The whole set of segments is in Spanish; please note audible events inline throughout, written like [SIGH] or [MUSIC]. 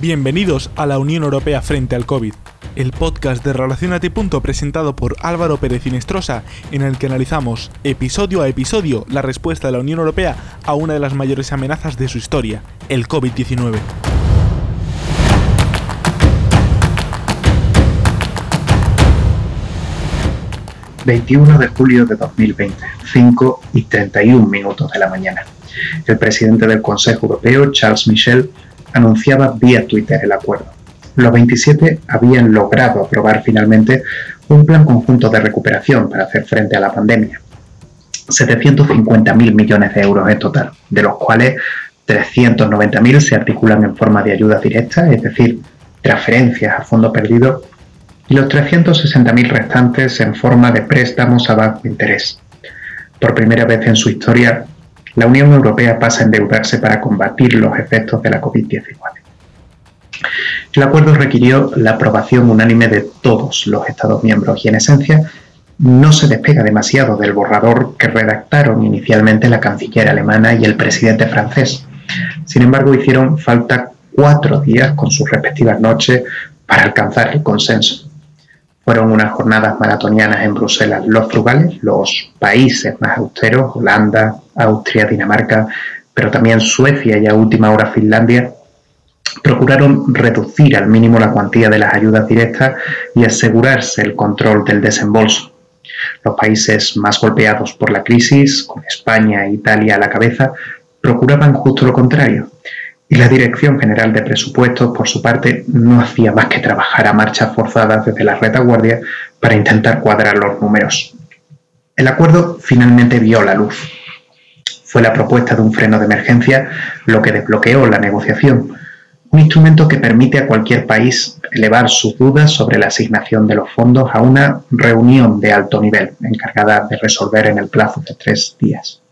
Bienvenidos a la Unión Europea frente al COVID, el podcast de Relacionate. presentado por Álvaro Pérez Inestrosa, en el que analizamos episodio a episodio la respuesta de la Unión Europea a una de las mayores amenazas de su historia, el COVID-19. 21 de julio de 2020, 5 y 31 minutos de la mañana. El presidente del Consejo Europeo, Charles Michel, anunciaba vía Twitter el acuerdo. Los 27 habían logrado aprobar finalmente un plan conjunto de recuperación para hacer frente a la pandemia. 750.000 millones de euros en total, de los cuales 390.000 se articulan en forma de ayuda directa, es decir, transferencias a fondo perdido, y los 360.000 restantes en forma de préstamos a bajo interés. Por primera vez en su historia, la Unión Europea pasa a endeudarse para combatir los efectos de la COVID-19. El acuerdo requirió la aprobación unánime de todos los Estados miembros y en esencia no se despega demasiado del borrador que redactaron inicialmente la canciller alemana y el presidente francés. Sin embargo, hicieron falta cuatro días con sus respectivas noches para alcanzar el consenso. Fueron unas jornadas maratonianas en Bruselas. Los frugales, los países más austeros, Holanda, Austria, Dinamarca, pero también Suecia y a última hora Finlandia, procuraron reducir al mínimo la cuantía de las ayudas directas y asegurarse el control del desembolso. Los países más golpeados por la crisis, con España e Italia a la cabeza, procuraban justo lo contrario, y la Dirección General de Presupuestos, por su parte, no hacía más que trabajar a marchas forzadas desde la retaguardia para intentar cuadrar los números. El acuerdo finalmente vio la luz. Fue la propuesta de un freno de emergencia lo que desbloqueó la negociación, un instrumento que permite a cualquier país elevar sus dudas sobre la asignación de los fondos a una reunión de alto nivel encargada de resolver en el plazo de tres días.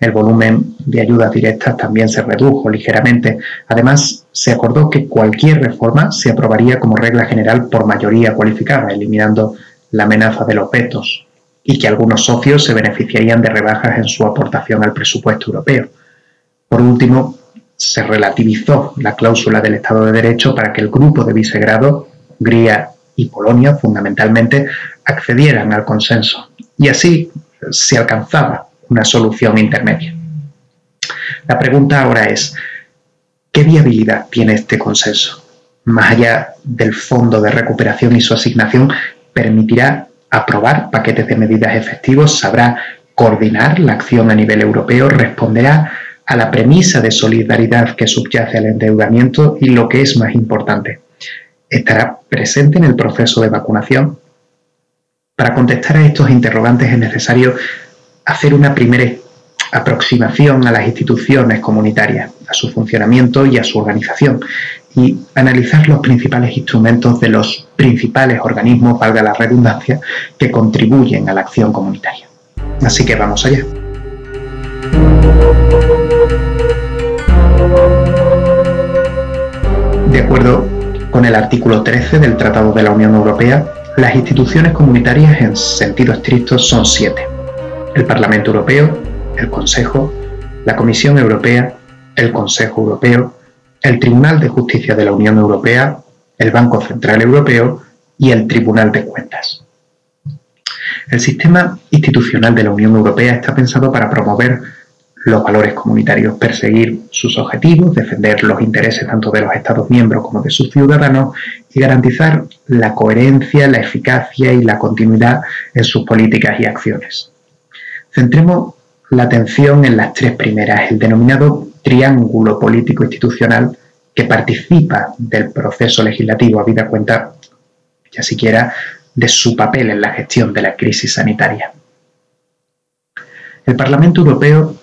El volumen de ayudas directas también se redujo ligeramente. Además, se acordó que cualquier reforma se aprobaría como regla general por mayoría cualificada, eliminando la amenaza de los vetos, y que algunos socios se beneficiarían de rebajas en su aportación al presupuesto europeo. Por último, se relativizó la cláusula del Estado de Derecho para que el grupo de Visegrado, Hungría y Polonia, fundamentalmente, accedieran al consenso. Y así se alcanzaba una solución intermedia. La pregunta ahora es, ¿qué viabilidad tiene este consenso? Más allá del fondo de recuperación y su asignación, ¿permitirá aprobar paquetes de medidas efectivos? ¿Sabrá coordinar la acción a nivel europeo? ¿Responderá a la premisa de solidaridad que subyace al endeudamiento? Y lo que es más importante, ¿estará presente en el proceso de vacunación? Para contestar a estos interrogantes es necesario hacer una primera aproximación a las instituciones comunitarias, a su funcionamiento y a su organización, y analizar los principales instrumentos de los principales organismos, valga la redundancia, que contribuyen a la acción comunitaria. Así que vamos allá. De acuerdo con el artículo 13 del Tratado de la Unión Europea, las instituciones comunitarias en sentido estricto son siete el Parlamento Europeo, el Consejo, la Comisión Europea, el Consejo Europeo, el Tribunal de Justicia de la Unión Europea, el Banco Central Europeo y el Tribunal de Cuentas. El sistema institucional de la Unión Europea está pensado para promover los valores comunitarios, perseguir sus objetivos, defender los intereses tanto de los Estados miembros como de sus ciudadanos y garantizar la coherencia, la eficacia y la continuidad en sus políticas y acciones. Centremos la atención en las tres primeras, el denominado triángulo político institucional que participa del proceso legislativo, a vida cuenta, ya siquiera, de su papel en la gestión de la crisis sanitaria. El Parlamento Europeo,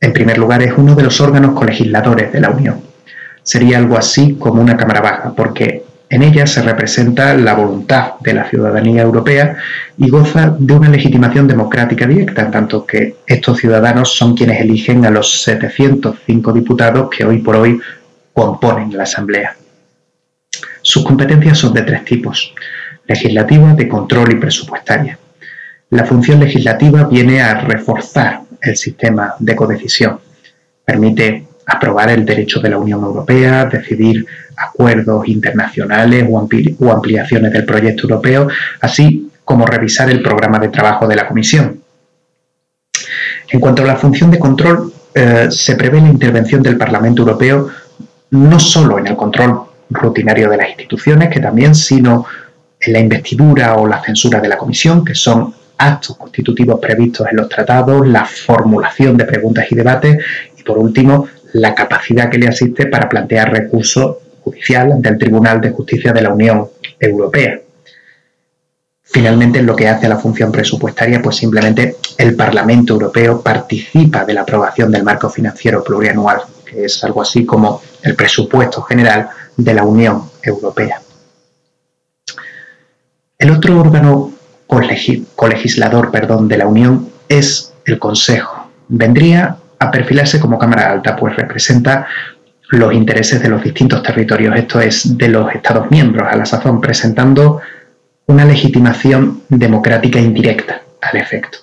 en primer lugar, es uno de los órganos colegisladores de la Unión. Sería algo así como una Cámara Baja, porque en ella se representa la voluntad de la ciudadanía europea y goza de una legitimación democrática directa, en tanto que estos ciudadanos son quienes eligen a los 705 diputados que hoy por hoy componen la Asamblea. Sus competencias son de tres tipos, legislativa, de control y presupuestaria. La función legislativa viene a reforzar el sistema de codecisión. Permite aprobar el derecho de la Unión Europea, decidir acuerdos internacionales o ampliaciones del proyecto europeo, así como revisar el programa de trabajo de la Comisión. En cuanto a la función de control, eh, se prevé la intervención del Parlamento Europeo no solo en el control rutinario de las instituciones, que también, sino en la investidura o la censura de la Comisión, que son actos constitutivos previstos en los tratados, la formulación de preguntas y debates y, por último, la capacidad que le asiste para plantear recursos judicial ante el Tribunal de Justicia de la Unión Europea. Finalmente, en lo que hace a la función presupuestaria, pues simplemente el Parlamento Europeo participa de la aprobación del marco financiero plurianual, que es algo así como el presupuesto general de la Unión Europea. El otro órgano colegislador perdón, de la Unión es el Consejo. Vendría a perfilarse como Cámara Alta, pues representa los intereses de los distintos territorios, esto es, de los Estados miembros a la sazón, presentando una legitimación democrática indirecta al efecto.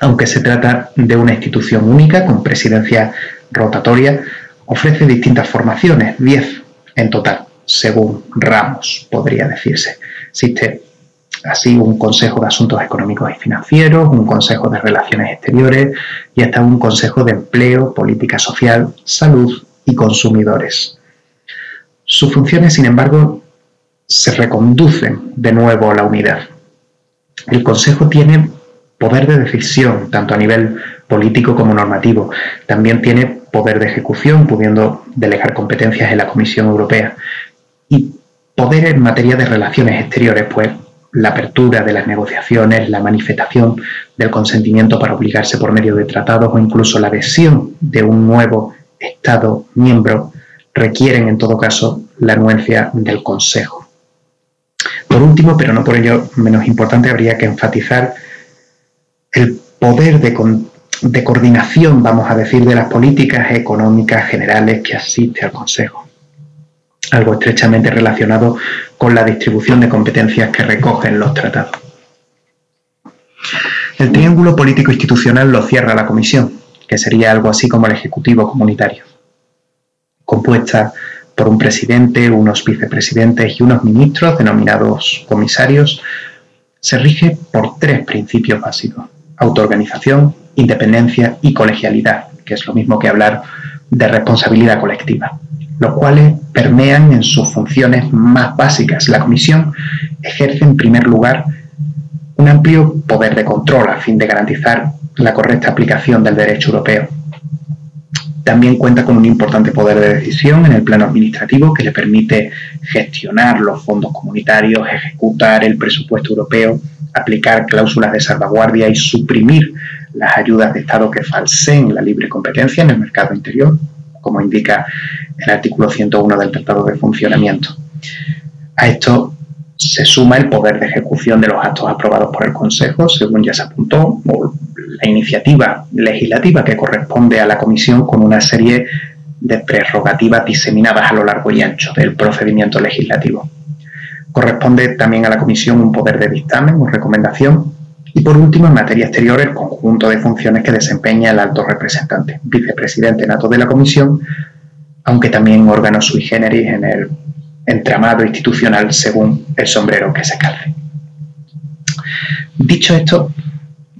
Aunque se trata de una institución única con presidencia rotatoria, ofrece distintas formaciones, 10 en total, según ramos, podría decirse. Existe así un Consejo de Asuntos Económicos y Financieros, un Consejo de Relaciones Exteriores y hasta un Consejo de Empleo, Política Social, Salud y Consumidores. Sus funciones, sin embargo, se reconducen de nuevo a la unidad. El Consejo tiene poder de decisión, tanto a nivel político como normativo. También tiene poder de ejecución, pudiendo delegar competencias en la Comisión Europea. Y poder en materia de relaciones exteriores, pues la apertura de las negociaciones, la manifestación del consentimiento para obligarse por medio de tratados o incluso la adhesión de un nuevo Estado miembro requieren en todo caso la anuencia del Consejo. Por último, pero no por ello menos importante, habría que enfatizar el poder de, de coordinación, vamos a decir, de las políticas económicas generales que asiste al Consejo algo estrechamente relacionado con la distribución de competencias que recogen los tratados. El triángulo político institucional lo cierra la Comisión, que sería algo así como el Ejecutivo Comunitario, compuesta por un presidente, unos vicepresidentes y unos ministros denominados comisarios, se rige por tres principios básicos, autoorganización, independencia y colegialidad, que es lo mismo que hablar de responsabilidad colectiva los cuales permean en sus funciones más básicas. La Comisión ejerce en primer lugar un amplio poder de control a fin de garantizar la correcta aplicación del derecho europeo. También cuenta con un importante poder de decisión en el plano administrativo que le permite gestionar los fondos comunitarios, ejecutar el presupuesto europeo, aplicar cláusulas de salvaguardia y suprimir las ayudas de Estado que falseen la libre competencia en el mercado interior, como indica el artículo 101 del Tratado de Funcionamiento. A esto se suma el poder de ejecución de los actos aprobados por el Consejo, según ya se apuntó, o la iniciativa legislativa que corresponde a la Comisión con una serie de prerrogativas diseminadas a lo largo y ancho del procedimiento legislativo. Corresponde también a la Comisión un poder de dictamen o recomendación y por último, en materia exterior, el conjunto de funciones que desempeña el alto representante, vicepresidente nato de la Comisión, aunque también órgano sui generis en el entramado institucional según el sombrero que se calce. Dicho esto,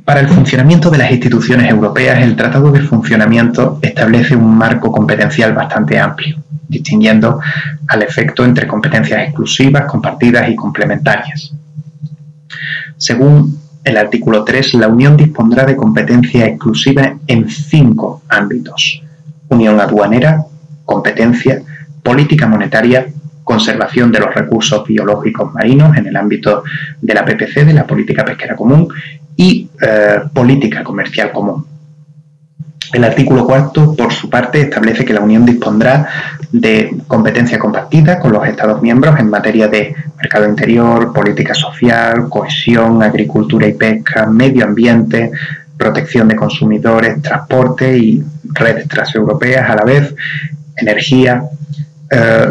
para el funcionamiento de las instituciones europeas, el Tratado de Funcionamiento establece un marco competencial bastante amplio, distinguiendo al efecto entre competencias exclusivas, compartidas y complementarias. Según el artículo 3, la Unión dispondrá de competencia exclusiva en cinco ámbitos. Unión aduanera, competencia, política monetaria, conservación de los recursos biológicos marinos en el ámbito de la PPC, de la Política Pesquera Común, y eh, política comercial común. El artículo cuarto, por su parte, establece que la Unión dispondrá de competencia compartida con los Estados miembros en materia de mercado interior, política social, cohesión, agricultura y pesca, medio ambiente, protección de consumidores, transporte y redes transeuropeas a la vez, energía, eh,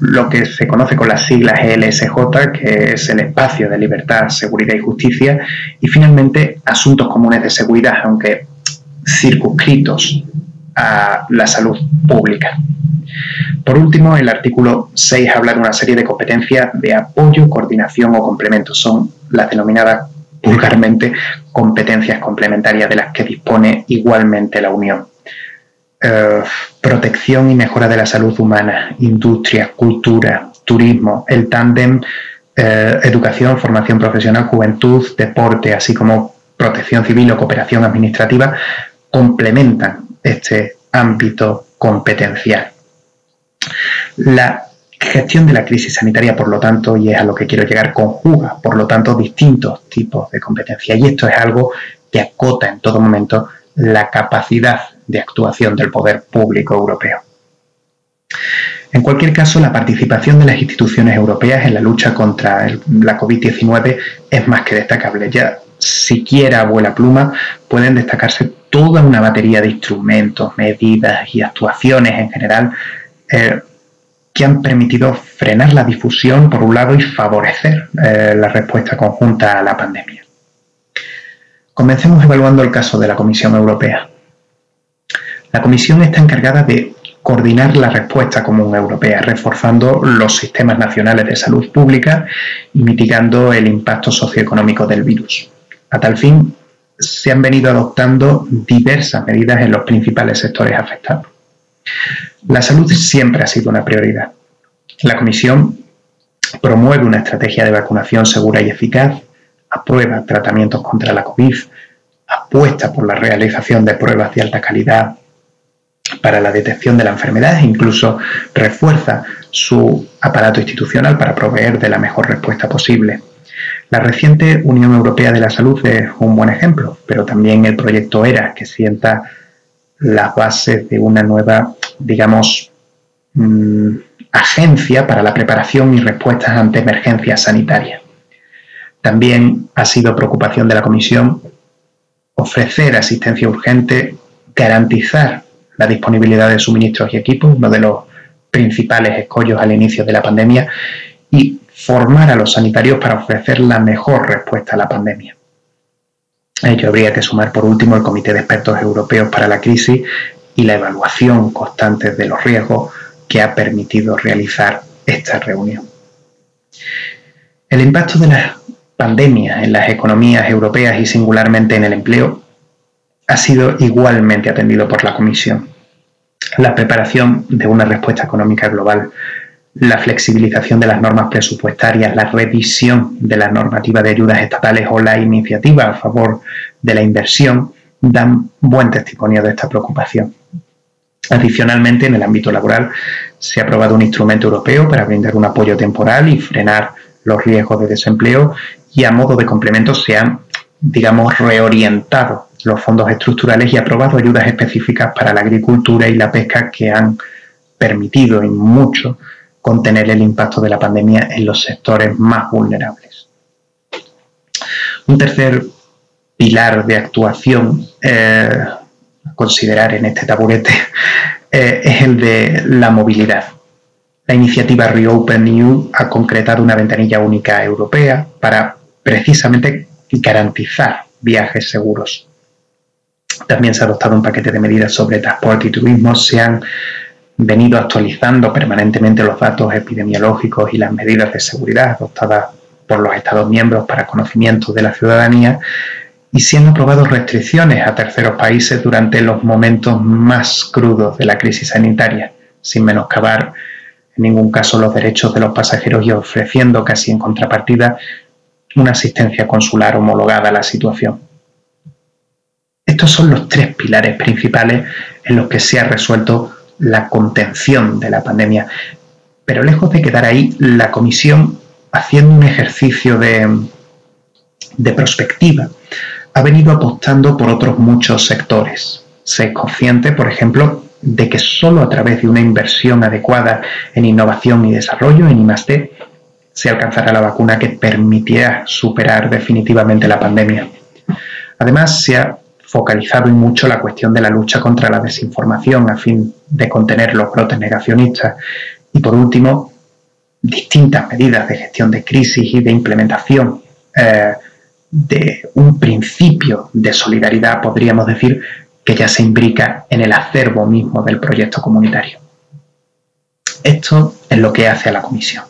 lo que se conoce con las siglas ELSJ, que es el espacio de libertad, seguridad y justicia, y finalmente asuntos comunes de seguridad, aunque circunscritos a la salud pública. Por último, el artículo 6 habla de una serie de competencias de apoyo, coordinación o complemento. Son las denominadas vulgarmente competencias complementarias de las que dispone igualmente la Unión. Eh, protección y mejora de la salud humana, industria, cultura, turismo, el tándem eh, educación, formación profesional, juventud, deporte, así como protección civil o cooperación administrativa, complementan este ámbito competencial. La gestión de la crisis sanitaria, por lo tanto, y es a lo que quiero llegar, conjuga, por lo tanto, distintos tipos de competencia. Y esto es algo que acota en todo momento la capacidad de actuación del poder público europeo. En cualquier caso, la participación de las instituciones europeas en la lucha contra la COVID-19 es más que destacable. Ya siquiera vuela pluma pueden destacarse toda una batería de instrumentos, medidas y actuaciones en general eh, que han permitido frenar la difusión por un lado y favorecer eh, la respuesta conjunta a la pandemia. Comencemos evaluando el caso de la Comisión Europea. La Comisión está encargada de coordinar la respuesta común europea, reforzando los sistemas nacionales de salud pública y mitigando el impacto socioeconómico del virus. A tal fin, se han venido adoptando diversas medidas en los principales sectores afectados. La salud siempre ha sido una prioridad. La Comisión promueve una estrategia de vacunación segura y eficaz, aprueba tratamientos contra la COVID, apuesta por la realización de pruebas de alta calidad para la detección de la enfermedad e incluso refuerza su aparato institucional para proveer de la mejor respuesta posible. La reciente Unión Europea de la Salud es un buen ejemplo, pero también el proyecto ERA, que sienta las bases de una nueva, digamos, mm, agencia para la preparación y respuestas ante emergencias sanitarias. También ha sido preocupación de la Comisión ofrecer asistencia urgente, garantizar la disponibilidad de suministros y equipos, uno de los principales escollos al inicio de la pandemia, y formar a los sanitarios para ofrecer la mejor respuesta a la pandemia. A ello habría que sumar por último el Comité de Expertos Europeos para la Crisis y la evaluación constante de los riesgos que ha permitido realizar esta reunión. El impacto de la pandemia en las economías europeas y singularmente en el empleo ha sido igualmente atendido por la Comisión. La preparación de una respuesta económica global la flexibilización de las normas presupuestarias, la revisión de la normativa de ayudas estatales o la iniciativa a favor de la inversión dan buen testimonio de esta preocupación. Adicionalmente, en el ámbito laboral se ha aprobado un instrumento europeo para brindar un apoyo temporal y frenar los riesgos de desempleo y a modo de complemento se han, digamos, reorientado los fondos estructurales y aprobado ayudas específicas para la agricultura y la pesca que han permitido en mucho contener el impacto de la pandemia en los sectores más vulnerables. Un tercer pilar de actuación eh, a considerar en este taburete [LAUGHS] eh, es el de la movilidad. La iniciativa Reopen EU ha concretado una ventanilla única europea para precisamente garantizar viajes seguros. También se ha adoptado un paquete de medidas sobre transporte y turismo. Se han venido actualizando permanentemente los datos epidemiológicos y las medidas de seguridad adoptadas por los Estados miembros para conocimiento de la ciudadanía y se han aprobado restricciones a terceros países durante los momentos más crudos de la crisis sanitaria, sin menoscabar en ningún caso los derechos de los pasajeros y ofreciendo casi en contrapartida una asistencia consular homologada a la situación. Estos son los tres pilares principales en los que se ha resuelto la contención de la pandemia. Pero lejos de quedar ahí, la Comisión, haciendo un ejercicio de, de prospectiva, ha venido apostando por otros muchos sectores. Se es consciente, por ejemplo, de que solo a través de una inversión adecuada en innovación y desarrollo, en I+D, se alcanzará la vacuna que permitirá superar definitivamente la pandemia. Además, se ha focalizado y mucho la cuestión de la lucha contra la desinformación a fin de contener los brotes negacionistas. Y por último, distintas medidas de gestión de crisis y de implementación eh, de un principio de solidaridad, podríamos decir, que ya se imbrica en el acervo mismo del proyecto comunitario. Esto es lo que hace a la Comisión.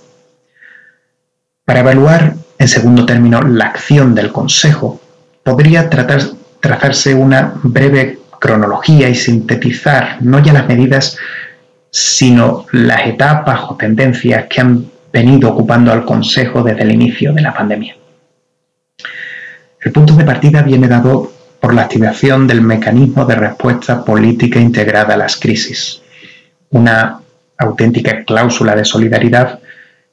Para evaluar, en segundo término, la acción del Consejo, podría trazarse una breve cronología y sintetizar no ya las medidas, sino las etapas o tendencias que han venido ocupando al Consejo desde el inicio de la pandemia. El punto de partida viene dado por la activación del mecanismo de respuesta política integrada a las crisis, una auténtica cláusula de solidaridad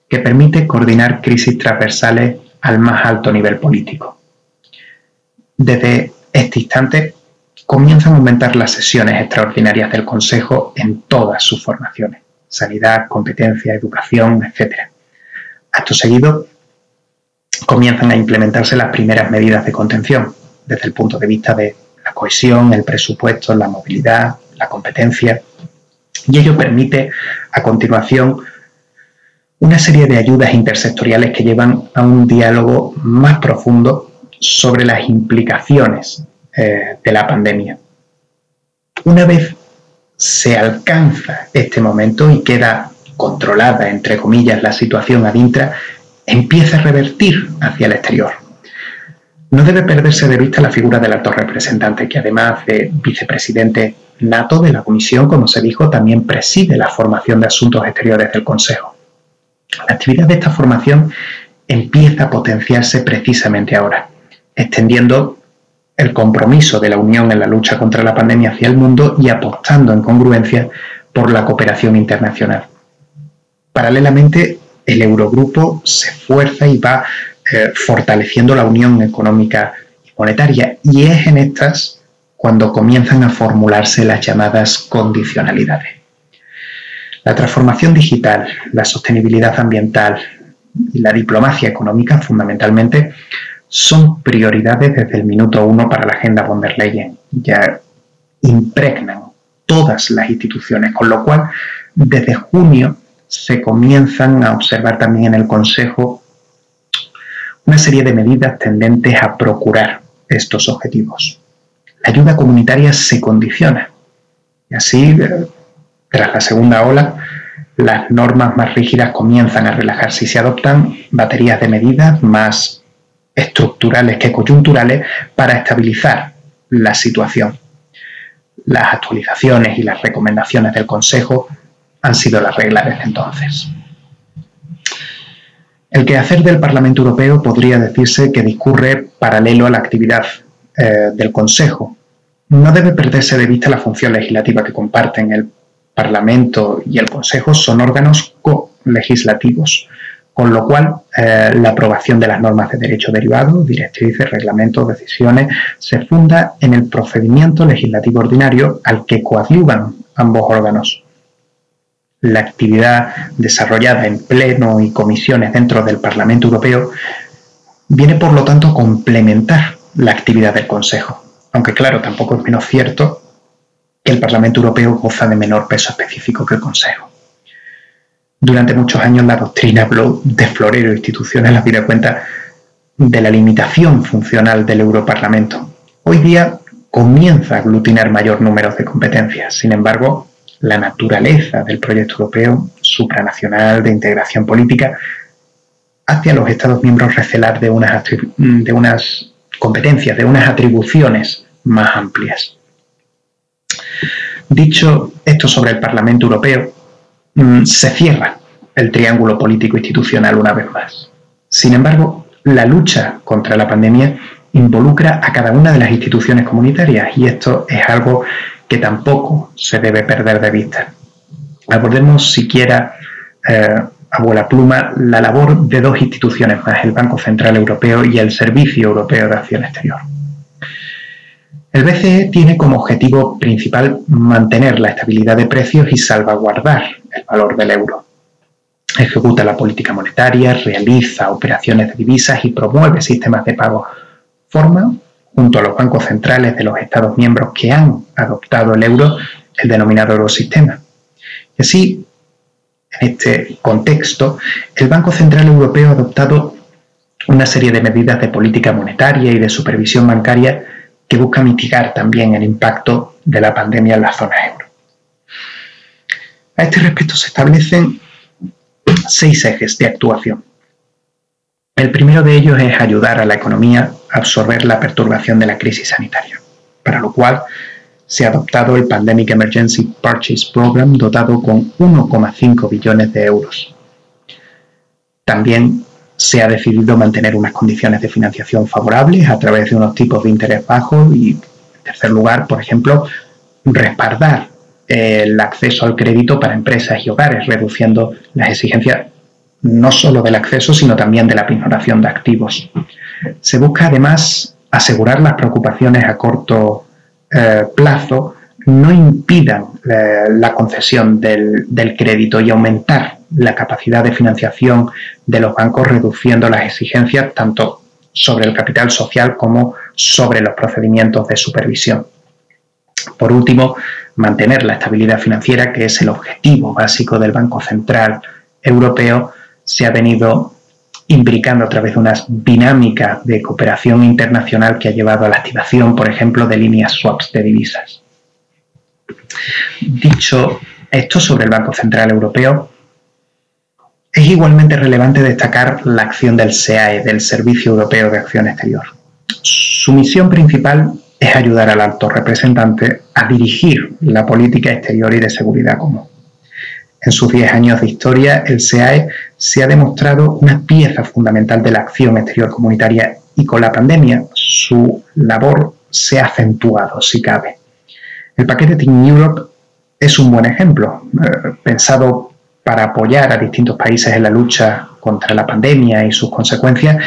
que permite coordinar crisis transversales al más alto nivel político. Desde este instante comienzan a aumentar las sesiones extraordinarias del Consejo en todas sus formaciones, sanidad, competencia, educación, etc. Acto seguido, comienzan a implementarse las primeras medidas de contención, desde el punto de vista de la cohesión, el presupuesto, la movilidad, la competencia, y ello permite a continuación una serie de ayudas intersectoriales que llevan a un diálogo más profundo sobre las implicaciones eh, de la pandemia. Una vez se alcanza este momento y queda controlada, entre comillas, la situación adintra, empieza a revertir hacia el exterior. No debe perderse de vista la figura del alto representante, que además de vicepresidente nato de la Comisión, como se dijo, también preside la formación de asuntos exteriores del Consejo. La actividad de esta formación empieza a potenciarse precisamente ahora, extendiendo el compromiso de la Unión en la lucha contra la pandemia hacia el mundo y apostando en congruencia por la cooperación internacional. Paralelamente, el Eurogrupo se esfuerza y va eh, fortaleciendo la unión económica y monetaria y es en estas cuando comienzan a formularse las llamadas condicionalidades. La transformación digital, la sostenibilidad ambiental y la diplomacia económica fundamentalmente son prioridades desde el minuto uno para la agenda von der Leyen. Ya impregnan todas las instituciones, con lo cual desde junio se comienzan a observar también en el Consejo una serie de medidas tendentes a procurar estos objetivos. La ayuda comunitaria se condiciona y así, tras la segunda ola, las normas más rígidas comienzan a relajarse y se adoptan baterías de medidas más estructurales que coyunturales para estabilizar la situación. Las actualizaciones y las recomendaciones del Consejo han sido la regla desde entonces. El quehacer del Parlamento Europeo podría decirse que discurre paralelo a la actividad eh, del Consejo. No debe perderse de vista la función legislativa que comparten el Parlamento y el Consejo, son órganos co-legislativos con lo cual eh, la aprobación de las normas de derecho derivado, directrices, reglamentos, decisiones, se funda en el procedimiento legislativo ordinario al que coadyuvan ambos órganos. La actividad desarrollada en pleno y comisiones dentro del Parlamento Europeo viene por lo tanto a complementar la actividad del Consejo, aunque claro, tampoco es menos cierto que el Parlamento Europeo goza de menor peso específico que el Consejo. Durante muchos años la doctrina de florero instituciones la pide cuenta de la limitación funcional del Europarlamento. Hoy día comienza a aglutinar mayor número de competencias. Sin embargo, la naturaleza del proyecto europeo supranacional de integración política hace a los Estados miembros recelar de unas, de unas competencias, de unas atribuciones más amplias. Dicho esto sobre el Parlamento Europeo, Mm, se cierra el triángulo político institucional una vez más. Sin embargo, la lucha contra la pandemia involucra a cada una de las instituciones comunitarias y esto es algo que tampoco se debe perder de vista. Abordemos siquiera eh, a buena pluma la labor de dos instituciones más, el Banco Central Europeo y el Servicio Europeo de Acción Exterior. El BCE tiene como objetivo principal mantener la estabilidad de precios y salvaguardar el valor del euro. Ejecuta la política monetaria, realiza operaciones de divisas y promueve sistemas de pago. Forma, junto a los bancos centrales de los Estados miembros que han adoptado el euro, el denominado eurosistema. Y así, en este contexto, el Banco Central Europeo ha adoptado una serie de medidas de política monetaria y de supervisión bancaria que busca mitigar también el impacto de la pandemia en la zona euro. A este respecto se establecen seis ejes de actuación. El primero de ellos es ayudar a la economía a absorber la perturbación de la crisis sanitaria, para lo cual se ha adoptado el Pandemic Emergency Purchase Program dotado con 1,5 billones de euros. También se ha decidido mantener unas condiciones de financiación favorables a través de unos tipos de interés bajos y, en tercer lugar, por ejemplo, respaldar el acceso al crédito para empresas y hogares, reduciendo las exigencias no solo del acceso, sino también de la pignoración de activos. Se busca además asegurar las preocupaciones a corto eh, plazo no impidan eh, la concesión del, crédito y aumentar la capacidad de financiación de los bancos, reduciendo las exigencias tanto sobre el capital social como sobre los procedimientos de supervisión. Por último, mantener la estabilidad financiera, que es el objetivo básico del Banco Central Europeo, se ha venido imbricando a través de una dinámica de cooperación internacional que ha llevado a la activación, por ejemplo, de líneas swaps de divisas. Dicho esto sobre el Banco Central Europeo, es igualmente relevante destacar la acción del SEAE, del Servicio Europeo de Acción Exterior. Su misión principal es ayudar al alto representante a dirigir la política exterior y de seguridad común. En sus 10 años de historia, el SEAE se ha demostrado una pieza fundamental de la acción exterior comunitaria y con la pandemia su labor se ha acentuado, si cabe. El paquete Team Europe es un buen ejemplo, eh, pensado para apoyar a distintos países en la lucha contra la pandemia y sus consecuencias,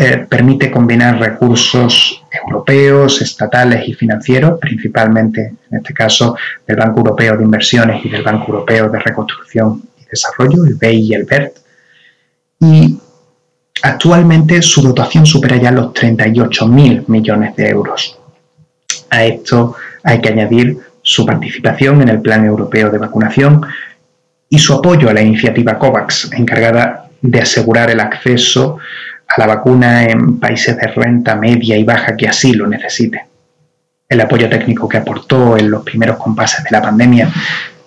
eh, permite combinar recursos europeos, estatales y financieros, principalmente en este caso del Banco Europeo de Inversiones y del Banco Europeo de Reconstrucción y Desarrollo, el BEI y el BERT. Y actualmente su dotación supera ya los 38.000 millones de euros. A esto hay que añadir su participación en el Plan Europeo de Vacunación y su apoyo a la iniciativa COVAX, encargada de asegurar el acceso a la vacuna en países de renta media y baja que así lo necesiten. El apoyo técnico que aportó en los primeros compases de la pandemia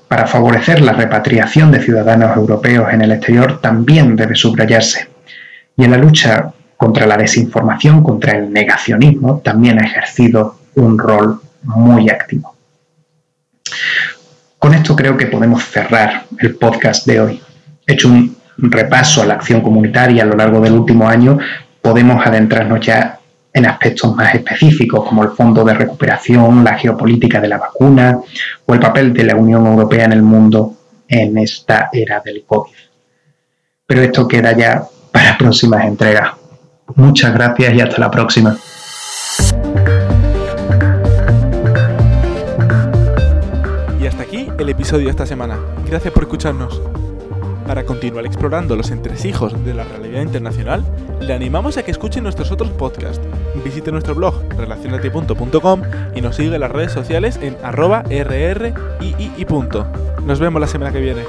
para favorecer la repatriación de ciudadanos europeos en el exterior también debe subrayarse. Y en la lucha contra la desinformación, contra el negacionismo, también ha ejercido un rol muy activo. Con esto creo que podemos cerrar el podcast de hoy. He hecho un repaso a la acción comunitaria a lo largo del último año, podemos adentrarnos ya en aspectos más específicos como el Fondo de Recuperación, la geopolítica de la vacuna o el papel de la Unión Europea en el mundo en esta era del COVID. Pero esto queda ya para próximas entregas. Muchas gracias y hasta la próxima. Y hasta aquí el episodio de esta semana. Gracias por escucharnos. Para continuar explorando los entresijos de la realidad internacional, le animamos a que escuche nuestros otros podcasts. Visite nuestro blog relacionati.com y nos siga en las redes sociales en arroba rrii. Nos vemos la semana que viene.